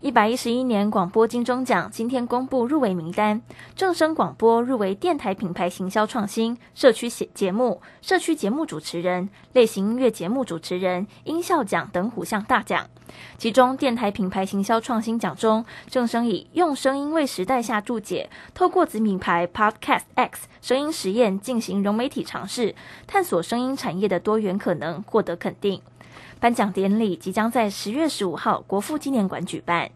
一百一十一年广播金钟奖今天公布入围名单，正声广播入围电台品牌行销创新、社区节节目、社区节目主持人、类型音乐节目主持人、音效奖等五项大奖。其中，电台品牌行销创新奖中，正声以用声音为时代下注解，透过子品牌 Podcast X 声音实验进行融媒体尝试，探索声音产业的多元可能，获得肯定。颁奖典礼即将在十月十五号国父纪念馆举办。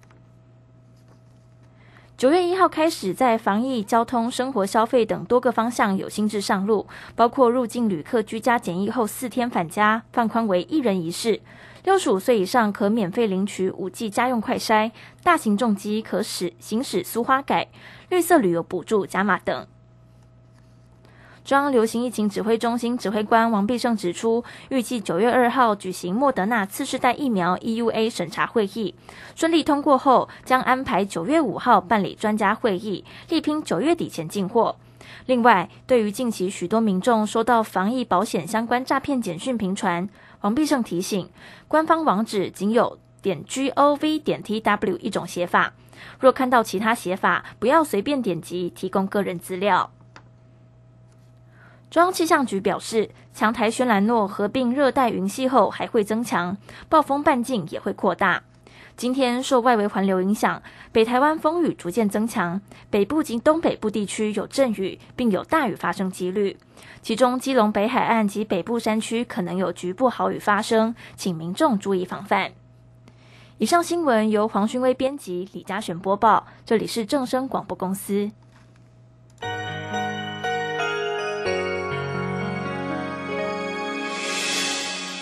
九月一号开始，在防疫、交通、生活、消费等多个方向有新制上路，包括入境旅客居家检疫后四天返家，放宽为一人一室；六十五岁以上可免费领取五 G 家用快筛；大型重机可使行驶苏花改；绿色旅游补助加码等。中央流行疫情指挥中心指挥官王必胜指出，预计九月二号举行莫德纳次世代疫苗 EUA 审查会议，顺利通过后，将安排九月五号办理专家会议，力拼九月底前进货。另外，对于近期许多民众收到防疫保险相关诈骗简讯频传，王必胜提醒，官方网址仅有点 gov 点 tw 一种写法，若看到其他写法，不要随便点击提供个人资料。中央气象局表示，强台轩兰诺合并热带云系后还会增强，暴风半径也会扩大。今天受外围环流影响，北台湾风雨逐渐增强，北部及东北部地区有阵雨，并有大雨发生几率。其中，基隆北海岸及北部山区可能有局部豪雨发生，请民众注意防范。以上新闻由黄勋威编辑，李嘉璇播报。这里是正声广播公司。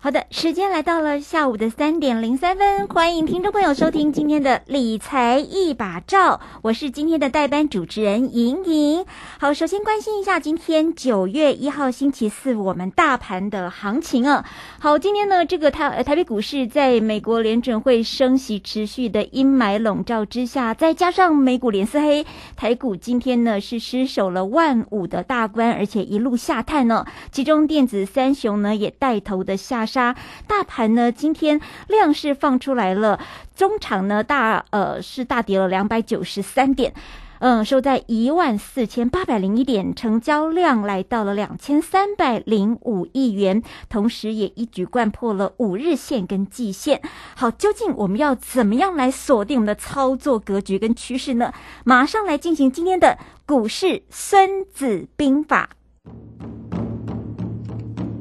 好的，时间来到了下午的三点零三分，欢迎听众朋友收听今天的理财一把照，我是今天的代班主持人莹莹。好，首先关心一下今天九月一号星期四我们大盘的行情啊。好，今天呢这个台台北股市在美国联准会升息持续的阴霾笼罩之下，再加上美股连四黑，台股今天呢是失守了万五的大关，而且一路下探呢，其中电子三雄呢也带头的下。杀大盘呢？今天量是放出来了，中场呢大呃是大跌了两百九十三点，嗯，收在一万四千八百零一点，成交量来到了两千三百零五亿元，同时也一举贯破了五日线跟季线。好，究竟我们要怎么样来锁定我们的操作格局跟趋势呢？马上来进行今天的股市孙子兵法。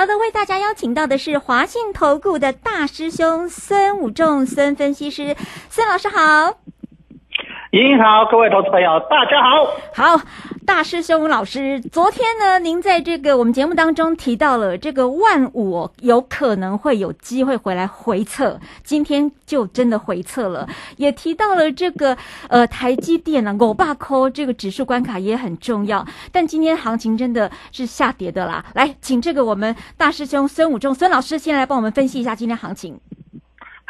好的，为大家邀请到的是华信投顾的大师兄孙武仲孙分析师，孙老师好。您好，各位投资朋友，大家好。好，大师兄老师，昨天呢，您在这个我们节目当中提到了这个万五有可能会有机会回来回测，今天就真的回测了，也提到了这个呃台积电呢，欧巴扣这个指数关卡也很重要，但今天行情真的是下跌的啦。来，请这个我们大师兄孙武仲孙老师先来帮我们分析一下今天行情。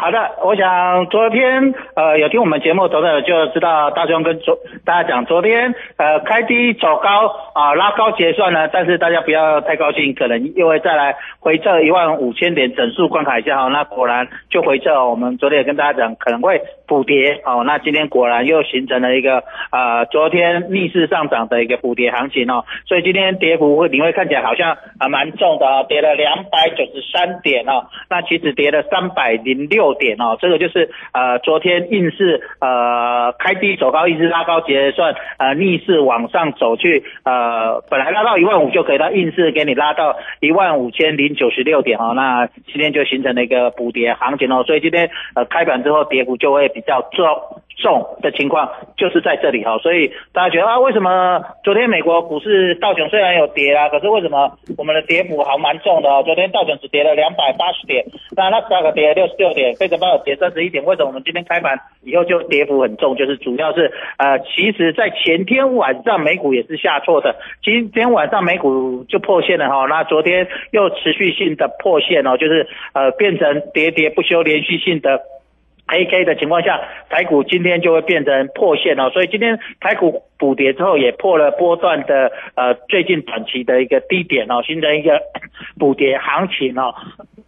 好的，我想昨天呃有听我们节目的朋友就知道大壮跟昨大家讲，昨天呃开低走高啊拉高结算呢，但是大家不要太高兴，可能又会再来回撤一万五千点整数关卡一下哈，那果然就回撤、哦，我们昨天也跟大家讲可能会补跌哦，那今天果然又形成了一个呃昨天逆势上涨的一个补跌行情哦，所以今天跌幅会你会看起来好像啊蛮重的啊，跌了两百九十三点哦，那其实跌了三百零六。点哦，这个就是呃，昨天硬是呃开低走高，一直拉高结算，呃逆势往上走去，呃本来拉到一万五就可以，它硬是给你拉到一万五千零九十六点哦，那今天就形成了一个补跌行情哦，所以今天呃开盘之后跌幅就会比比较重。重的情况就是在这里哈，所以大家觉得啊，为什么昨天美国股市道琼虽然有跌啊，可是为什么我们的跌幅还蛮重的？昨天道琼只跌了两百八十点，那那价格跌了六十六点，费城半导跌三十一点，为什么我们今天开盘以后就跌幅很重？就是主要是呃，其实在前天晚上美股也是下挫的，今天晚上美股就破线了哈，那昨天又持续性的破线哦，就是呃变成喋喋不休连续性的。A K 的情况下，台股今天就会变成破线哦，所以今天台股补跌之后也破了波段的呃最近短期的一个低点哦，形成一个 补跌行情哦。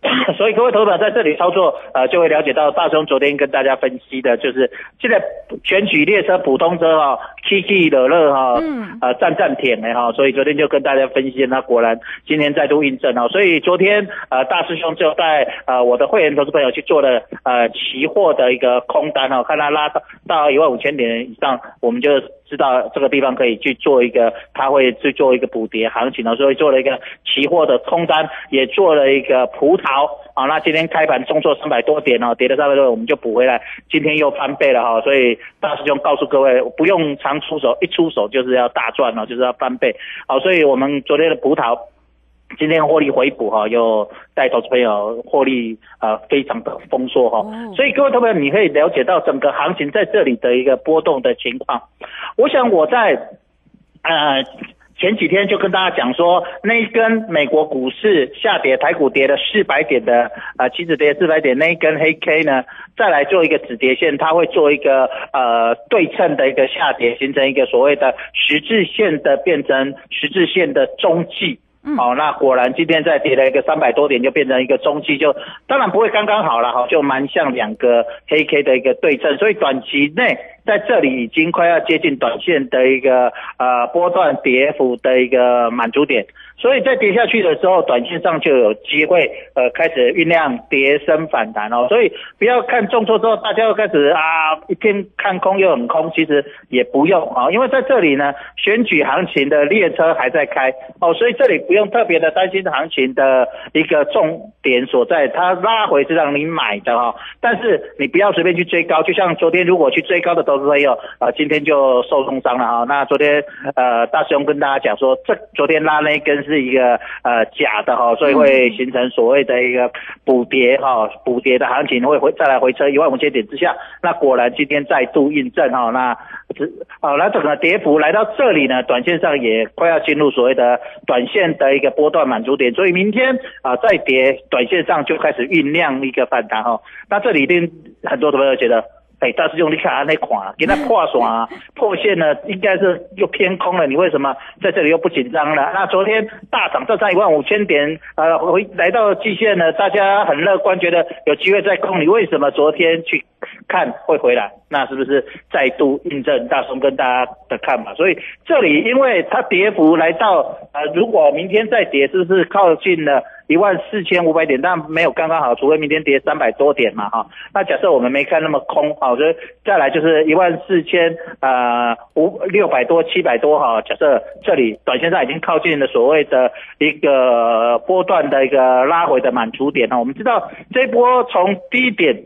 所以各位投资者在这里操作，呃，就会了解到大雄昨天跟大家分析的，就是现在选举列车、普通车哈，起起落落哈，嗯，呃，站站停的哈，所以昨天就跟大家分析，那果然今天再度印证哦，所以昨天呃大师兄就带呃我的会员投资朋友去做了呃期货的一个空单哦，看他拉到到一万五千点以上，我们就。知道这个地方可以去做一个，他会去做一个补跌行情呢，所以做了一个期货的空单，也做了一个葡萄啊。那今天开盘重挫三百多点哦，跌了三百多，我们就补回来，今天又翻倍了哈。所以大师兄告诉各位，不用常出手，一出手就是要大赚哦，就是要翻倍。好，所以我们昨天的葡萄。今天获利回补哈，又带投资朋友获利啊，非常的丰硕哈，所以各位朋友，你可以了解到整个行情在这里的一个波动的情况。我想我在呃前几天就跟大家讲说，那一根美国股市下跌，台股跌了四百点的啊，期指跌四百点那一根黑 K 呢，再来做一个止跌线，它会做一个呃对称的一个下跌，形成一个所谓的十字线的变成十字线的中继。好，那果然今天再跌了一个三百多点，就变成一个中期，就当然不会刚刚好了哈，就蛮像两个黑 K 的一个对称，所以短期内在这里已经快要接近短线的一个呃波段跌幅的一个满足点。所以在跌下去的时候，短线上就有机会，呃，开始酝酿跌升反弹哦。所以不要看重挫之后，大家又开始啊一片看空又很空，其实也不用啊，因为在这里呢，选举行情的列车还在开哦，所以这里不用特别的担心行情的一个重点所在，它拉回是让你买的哈，但是你不要随便去追高，就像昨天如果去追高的投资朋友啊，今天就受重伤了哈。那昨天呃大师兄跟大家讲说，这昨天拉那根是。是一个呃假的哈，所以会形成所谓的一个补跌哈，补跌的行情会回再来回撤一万五千点之下，那果然今天再度印证哈，那只好那整个跌幅来到这里呢，短线上也快要进入所谓的短线的一个波段满足点，所以明天啊再跌，短线上就开始酝酿一个反弹哈，那这里一定很多的朋友觉得。哎，大师兄，你看那款，给它破爽 破线呢，应该是又偏空了。你为什么在这里又不紧张了？那昨天大涨这上一万五千点，呃，回来到季线呢，大家很乐观，觉得有机会再空。你为什么昨天去看会回来？那是不是再度印证大松跟大家的看法？所以这里因为它跌幅来到，呃，如果明天再跌，是不是靠近了？一万四千五百点，但没有刚刚好，除非明天跌三百多点嘛哈。那假设我们没看那么空好，所以再来就是一万四千呃五六百多七百多哈。假设这里短线上已经靠近了所谓的一个波段的一个拉回的满足点哈。我们知道这波从低点。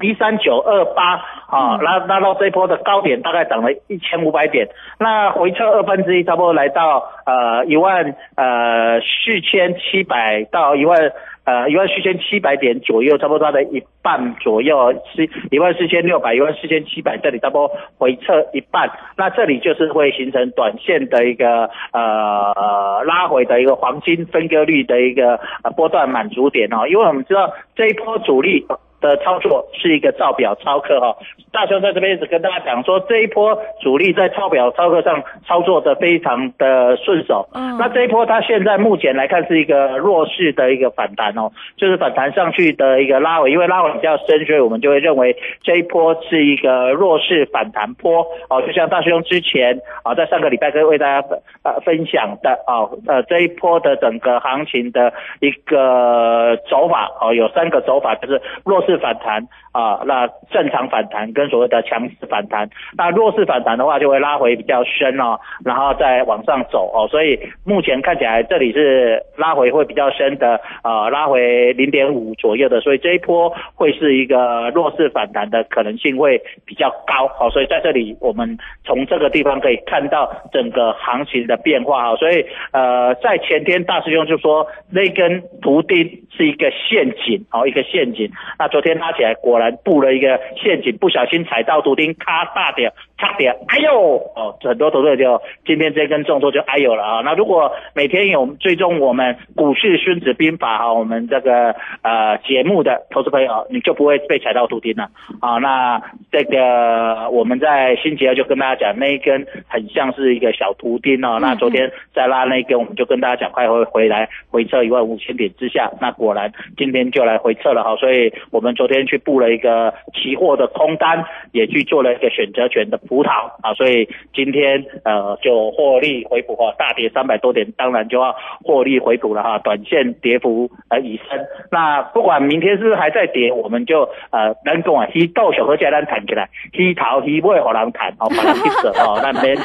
一三九二八啊，拉拉到这波的高点，大概涨了一千五百点。那回撤二分之一，差不多来到呃一万呃四千七百到一万呃一万四千七百点左右，差不多它的一半左右，是一万四千六百一万四千七百这里差不多回撤一半。那这里就是会形成短线的一个呃拉回的一个黄金分割率的一个呃波段满足点哦，因为我们知道这一波主力。的操作是一个造表操课哈，大雄在这边一直跟大家讲说，这一波主力在抄表操课上操作的非常的顺手。嗯，那这一波它现在目前来看是一个弱势的一个反弹哦，就是反弹上去的一个拉尾，因为拉尾比较深，所以我们就会认为这一波是一个弱势反弹波哦。就像大雄之前啊，在上个礼拜跟为大家呃分享的啊，呃这一波的整个行情的一个走法哦，有三个走法，就是弱。是反弹啊，那正常反弹跟所谓的强势反弹，那弱势反弹的话就会拉回比较深哦，然后再往上走哦，所以目前看起来这里是拉回会比较深的啊，拉回零点五左右的，所以这一波会是一个弱势反弹的可能性会比较高好，所以在这里我们从这个地方可以看到整个行情的变化哈，所以呃在前天大师兄就说那根图钉是一个陷阱哦，一个陷阱，那昨天拉起来，果然布了一个陷阱，不小心踩到图钉，咔大点，差点，哎呦，哦，很多投资者就今天这根重挫就哎呦了啊。那如果每天有追踪我们股市孙子兵法啊，我们这个呃节目的投资朋友，你就不会被踩到图钉了啊。那这个我们在星期二就跟大家讲，那一根很像是一个小图钉哦。那昨天再拉那一根，我们就跟大家讲，快会回来回撤一万五千点之下。那果然今天就来回撤了哈，所以我们。昨天去布了一个期货的空单，也去做了一个选择权的葡萄啊，所以今天呃就获利回补哈，大跌三百多点，当然就要获利回补了哈，短线跌幅呃已深。那不管明天是不是还在跌，我们就呃能讲啊，去到小和家咱谈起来，去头去尾和人谈哦，把人去走哦，那没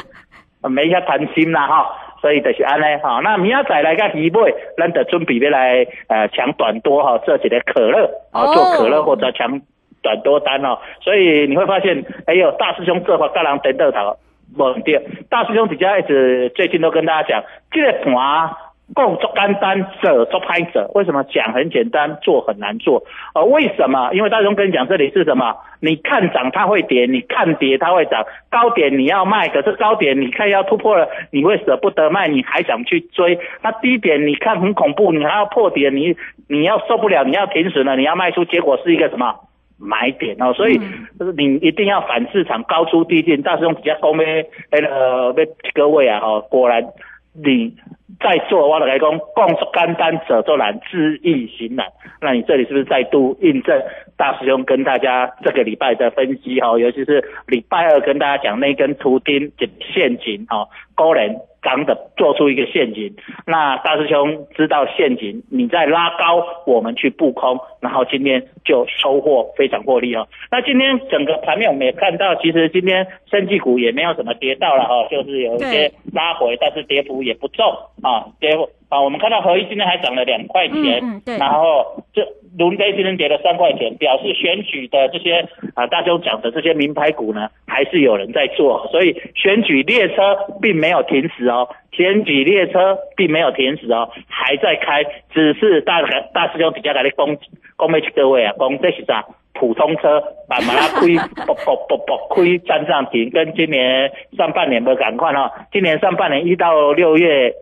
没遐贪心啦哈。所以就是安尼哈，那明仔载来个鱼尾，咱就准备要来呃抢短多哈，做一个可乐啊，做可乐或者抢短多单哦。所以你会发现，哎呦，大师兄这话跟人等到头，无对。大师兄比较一直最近都跟大家讲，这个盘。共做干单，者做拍者。为什么讲很简单，做很难做？呃，为什么？因为大师兄跟你讲，这里是什么？你看涨它会跌，你看跌它会涨。高点你要卖，可是高点你看要突破了，你会舍不得卖，你还想去追。那低点你看很恐怖，你还要破点，你你要受不了，你要停损了，你要卖出，结果是一个什么买点哦？所以就是你一定要反市场，高出低进。大雄比较高咩？那个各位啊，哦，果然你。在做，我来讲，共干单者做难，知易行难。那你这里是不是再度印证大师兄跟大家这个礼拜的分析？哈，尤其是礼拜二跟大家讲那根图钉陷阱，哈，高人。刚的做出一个陷阱，那大师兄知道陷阱，你再拉高，我们去布空，然后今天就收获非常获利哦。那今天整个盘面我们也看到，其实今天生技股也没有什么跌到了哈，就是有一些拉回，但是跌幅也不重啊，跌幅啊，我们看到合一今天还涨了两块钱，然后这。伦敦今天跌了三块钱，表示选举的这些啊，大家讲的这些名牌股呢，还是有人在做，所以选举列车并没有停止哦，选举列车并没有停止哦，还在开，只是大大师兄比较来的攻攻击各位啊，攻这是啥？普通车把马拉亏，不不不不亏站上停，跟今年上半年的赶快哦，今年上半年一到六月。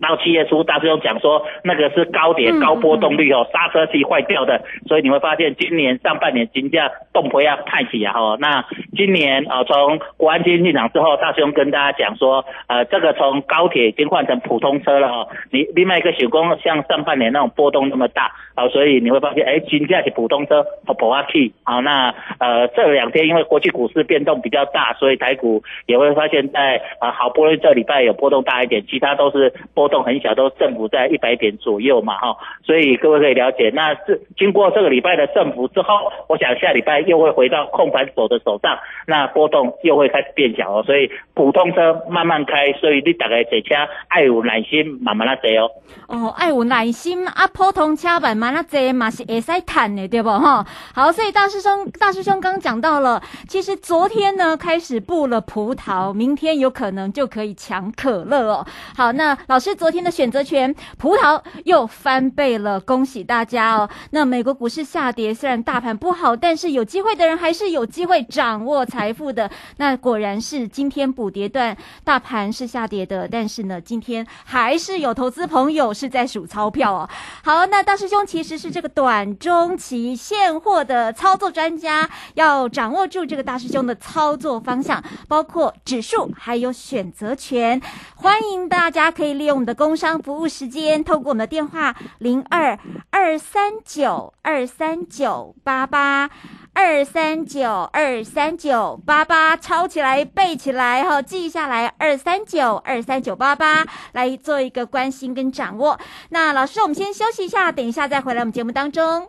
到七月初，大师兄讲说，那个是高点高波动率哦，刹车器坏掉的，所以你会发现今年上半年金价动不要太起啊哈。那今年啊，从国安基金进场之后，大师兄跟大家讲说，呃，这个从高铁已经换成普通车了哈。你另外一个手工像上半年那种波动那么大啊，所以你会发现，哎，金价是普通车和普阿 K 啊。那呃这两天因为国际股市变动比较大，所以台股也会发现，在啊好不容易这礼拜有波动大一点，其他都是波。动很小，都振幅在一百点左右嘛哈，所以各位可以了解。那这经过这个礼拜的振幅之后，我想下礼拜又会回到控盘手的手上，那波动又会开始变小哦。所以普通车慢慢开，所以你大概坐车爱有耐心，慢慢来坐哦。哦，爱有耐心啊！普通车慢慢啊坐嘛是会使赚的，对不哈？好，所以大师兄，大师兄刚讲到了，其实昨天呢开始布了葡萄，明天有可能就可以抢可乐哦。好，那老师昨天的选择权，葡萄又翻倍了，恭喜大家哦。那美国股市下跌，虽然大盘不好，但是有机会的人还是有机会掌握财富的。那果然是今天补跌段，大盘是下跌的，但是呢，今天还是有投资朋友是在数钞票哦。好，那大师兄其实是这个短中期现货的操作专家，要掌握住这个大师兄的操作方向，包括指数还有选择权。欢迎大家可以利用的工商服务时间，透过我们的电话零二二三九二三九八八。二三九二三九八八，抄起来背起来哈，记下来二三九二三九八八，来做一个关心跟掌握。那老师，我们先休息一下，等一下再回来我们节目当中。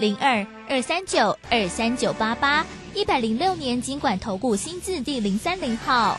零二二三九二三九八八，一百零六年尽管投顾新字第零三零号。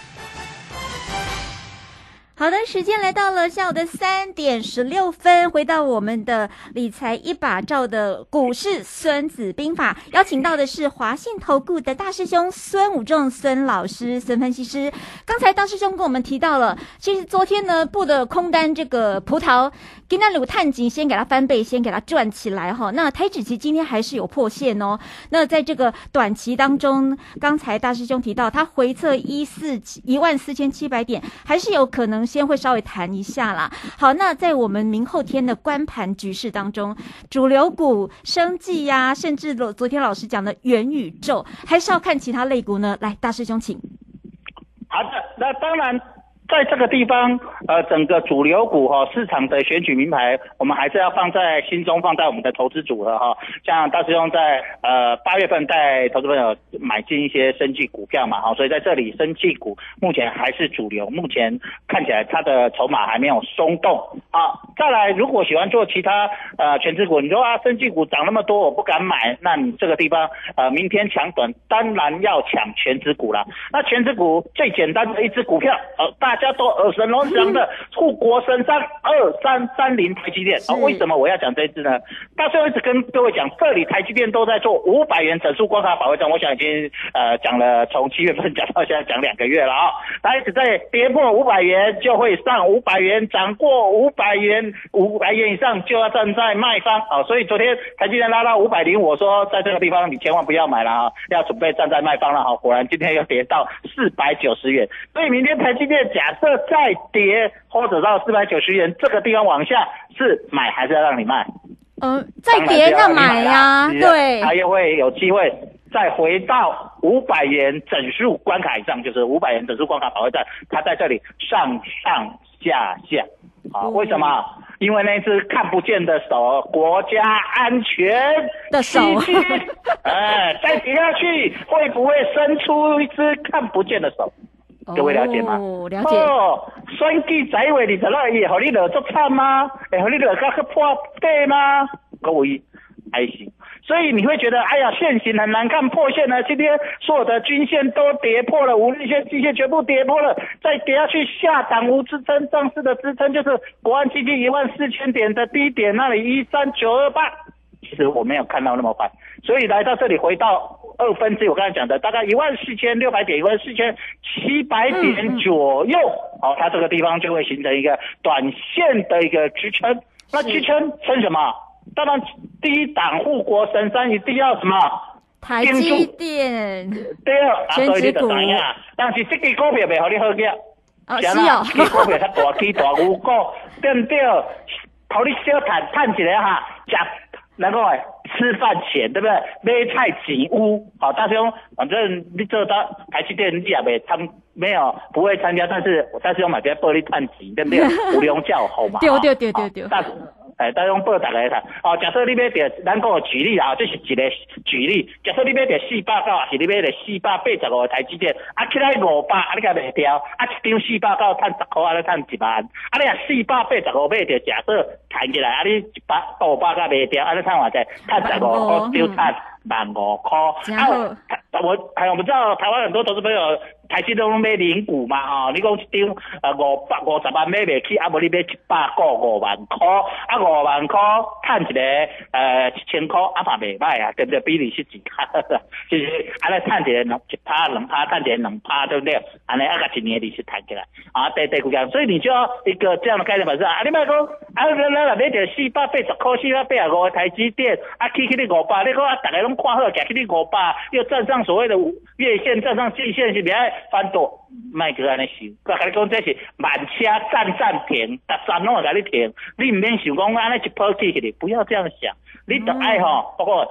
好的，时间来到了下午的三点十六分，回到我们的理财一把照的股市孙子兵法，邀请到的是华信投顾的大师兄孙武仲孙老师孙分析师。刚才大师兄跟我们提到了，其实昨天呢布的空单这个葡萄。今天鲁探金先给它翻倍，先给它赚起来哈。那台指期今天还是有破线哦。那在这个短期当中，刚才大师兄提到，它回测一四一万四千七百点，还是有可能先会稍微弹一下啦。好，那在我们明后天的观盘局势当中，主流股、生计呀，甚至昨昨天老师讲的元宇宙，还是要看其他类股呢？来，大师兄请。好的，那当然。在这个地方，呃，整个主流股哈市场的选举名牌，我们还是要放在心中，放在我们的投资组合哈。像大师兄在呃八月份带投资朋友买进一些生技股票嘛，哈，所以在这里生技股目前还是主流，目前看起来它的筹码还没有松动。好，再来，如果喜欢做其他呃全职股，你说啊生技股涨那么多我不敢买，那你这个地方呃明天抢短当然要抢全职股了。那全职股最简单的一只股票，呃大。大家都耳熟能详的护国神山二三三零台积电。啊，为什么我要讲这支呢？大师一直跟各位讲，这里台积电都在做五百元整数关卡保卫战，我想已经呃讲了，从七月份讲到现在讲两个月了啊，它一直在跌破五百元就会上五百元，涨过五百元五百元以上就要站在卖方。啊，所以昨天台积电拉到五百零，我说在这个地方你千万不要买了啊，要准备站在卖方了。哈，果然今天又跌到四百九十元，所以明天台积电假。假设再跌或者到四百九十元这个地方往下，是买还是要让你卖？嗯，再跌要买呀，对，它又会有机会再回到五百元整数关卡以上，就是五百元整数关卡保卫战，它在这里上上下下，啊，为什么？因为那只看不见的手，国家安全的手，哎，再跌下去会不会伸出一只看不见的手？各位了解吗？了解。哦，选举在位你知道伊会你落足惨吗？会你落到去破底吗？各位还行。所以你会觉得，哎呀，线型很难看，破线了。今天所有的均线都跌破了，五日线、季线全部跌破了，再跌下去下档无支撑，上市的支撑就是国安基金一万四千点的低点那里一三九二八。其实我没有看到那么快，所以来到这里回到。二分之我刚才讲的大概一万四千六百点，一万四千七百点左右，好，它这个地方就会形成一个短线的一个支撑。那支撑撑什么？当然，第一档护国神山一定要什么？台积电。对啊，所以你就知影，但是这个股票袂好你好嘅。哦，是是哦，起股票它大起大牛股，对不对？互你小赚赚一下哈，食那个吃饭前对不对？买菜进屋，好，大兄，反正你做到台积电你也没参，没有不会参加，但是但是我买些玻璃探钱，对不对？无良教好嘛。对哈对对对对好但诶，大用报大家看。哦，假设你买着，咱讲个举例啊，这是一个举例。假设你买着四百九，还是你买着四百八十五个台积电，啊起来五百，啊你甲卖掉，啊一张四百九趁十箍，啊你趁一万，啊你啊四百八十五买着，假设弹起来，啊你一百五百甲卖掉，啊你趁偌济？趁十五箍，就趁万五箍。真好啊，台我系，我们知道台湾很多投资朋友。台积都买零股嘛吼、你讲一张呃五百五十万买未起，啊无你买一百个五万箍，啊五万箍趁一个呃一千箍，啊嘛未歹啊，对不对？比利息一卡，就是安尼趁一个两一趴两趴，趁一个两趴，对不对？安尼啊甲一年利息赚起来，啊对对股价，所以你就要一个这样的概念本身啊，你莫讲啊咱咱买着四百八十箍，四百八十五的台积电，啊起去你五百，你讲啊大家拢看好，行去你五百，又站上所谓的月线，站上季线是袂爱翻多，卖去安尼想，我甲你讲这是慢车站站停，逐站拢会甲你停，你毋免想讲安尼一波起去，不要这样想，你得爱吼，包括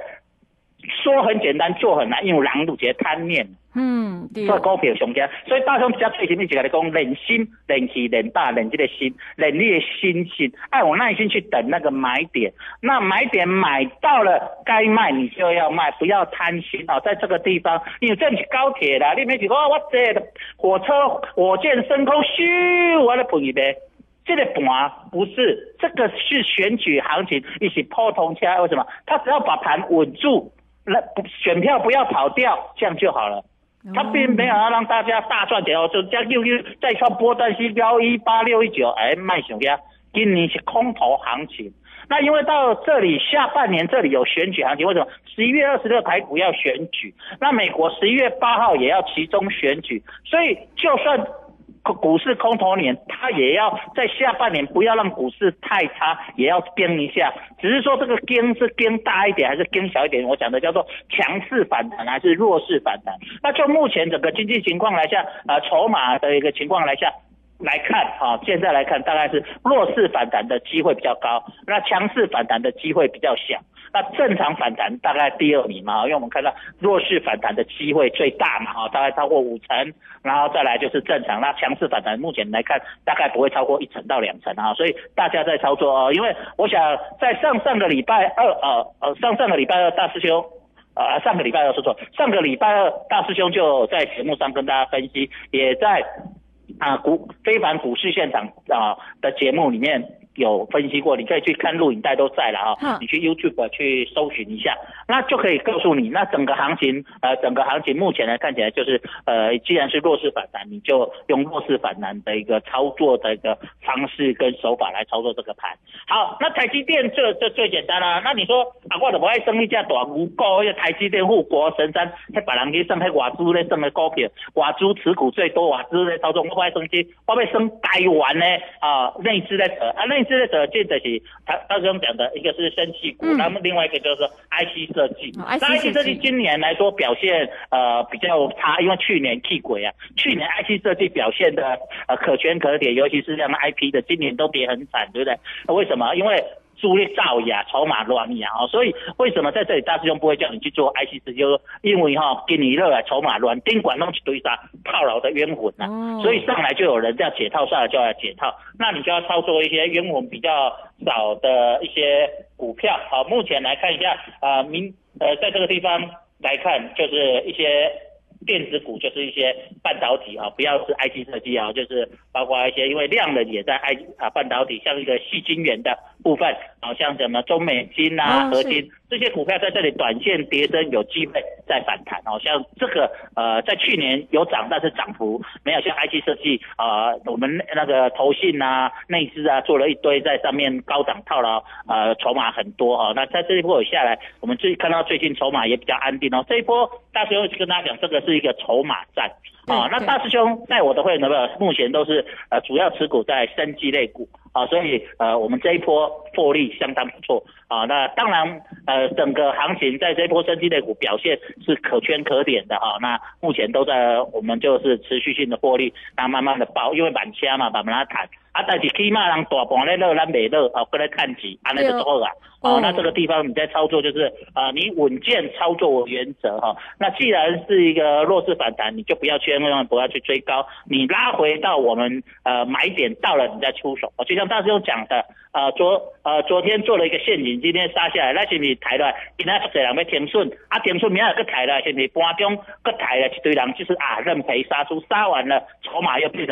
说很简单，做很难，因为人有一个贪念。嗯，对，做股票上惊，所以大雄比较最前面是甲你讲练心、练气、练大、练这个心、练你的心性，爱有耐心去等那个买点。那买点买到了，该卖你就要卖，不要贪心哦。在这个地方，因为这是高铁啦，你没想讲我这个火车火箭升空，咻，我来碰一杯。这个盘不是，这个是选举行情，一起破通车。为什么？他只要把盘稳住，那不选票不要跑掉，这样就好了。他并没有要让大家大赚钱哦，就加又又再创波段新高一八六一九，哎，卖熊呀，今年是空头行情。那因为到这里下半年这里有选举行情，为什么？十一月二十六台股要选举，那美国十一月八号也要其中选举，所以就算股市空头年，它也要在下半年不要让股市太差，也要跟一下。只是说这个跟是跟大一点还是跟小一点，我讲的叫做强势反弹还是弱势反弹。那就目前整个经济情况来下，呃，筹码的一个情况来下。来看啊，现在来看大概是弱势反弹的机会比较高，那强势反弹的机会比较小。那正常反弹大概第二名嘛，因为我们看到弱势反弹的机会最大嘛，哈，大概超过五成，然后再来就是正常。那强势反弹目前来看大概不会超过一成到两成啊，所以大家在操作哦，因为我想在上上个礼拜二呃呃上上个礼拜二大师兄。啊，上个礼拜二说错，上个礼拜二大师兄就在节目上跟大家分析，也在啊股非凡股市现场啊的节目里面有分析过，你可以去看录影带都在了啊、嗯你去 YouTube 去搜寻一下，那就可以告诉你，那整个行情呃整个行情目前呢看起来就是呃既然是弱势反弹，你就用弱势反弹的一个操作的一个方式跟手法来操作这个盘。好，那台积电这这最简单啦、那你说啊，我怎么爱生一只大牛股？那个台积电、护国神山，迄别人去升，迄外资咧升的股票，外资持股最多，外资咧操纵，我不爱升去，我要升台湾呢啊，内资在扯啊，内资在扯，这就是他他刚讲的，一个是生气股，嗯那么另外一个就是说 IC 设计。哦，IC 那 IC 设设计计今年来说表现呃比较差，因为去年气鬼啊，去年 IC 设计表现的呃可圈可点，尤其是像 IP 的，今年都跌很惨，对不对？为什么？因为猪力造假，筹码乱呀，哦，所以为什么在这里大师兄不会叫你去做 IC 设计？就因为哈、给你热啊，筹码乱，宾馆弄一堆啥套牢的冤魂呐、哦所以上来就有人要解套，上来就要解套，那你就要操作一些冤魂比较少的一些股票。好，目前来看一下，啊，明呃，在这个地方来看，就是一些电子股，就是一些半导体啊，不要是 IC 设计啊，就是包括一些因为量能也在 I 啊半导体，像一个细晶圆的部分，好像什么中美金啊、合金这些股票在这里短线跌升，有机会再反弹哦。像这个呃，在去年有涨，但是涨幅没有像 IC 设计啊、呃我们那个投信啊、内资啊做了一堆在上面高档套牢，呃，筹码很多哦。那在这一波有下来，我们最看到最近筹码也比较安定哦。这一波大师兄跟大家讲，这个是一个筹码战啊、那大师兄在我的会员的目前都是呃主要持股在生技类股啊，所以呃我们这一波获利相当不错啊。那当然，呃，整个行情在这波升级类股表现是可圈可点的哈。那目前都在我们就是持续性的获利，那慢慢的爆，因为板车嘛，慢慢来谈。啊，但是起码人大盘咧热，咱未热，哦，过来看起，安尼就好啊。哦，那这个地方你在操作就是啊，你稳健操作原则哈。那既然是一个弱势反弹，你就不要千万不要去追高，你拉回到我们呃买点到了，你再出手。就像大师兄讲的，呃昨呃昨天做了一个陷阱，今天杀下来，那是你抬了，今天有人要停损，啊停损明仔个抬了，是你盘中个抬了一堆人，就是啊认赔杀出，杀完了筹码又变成。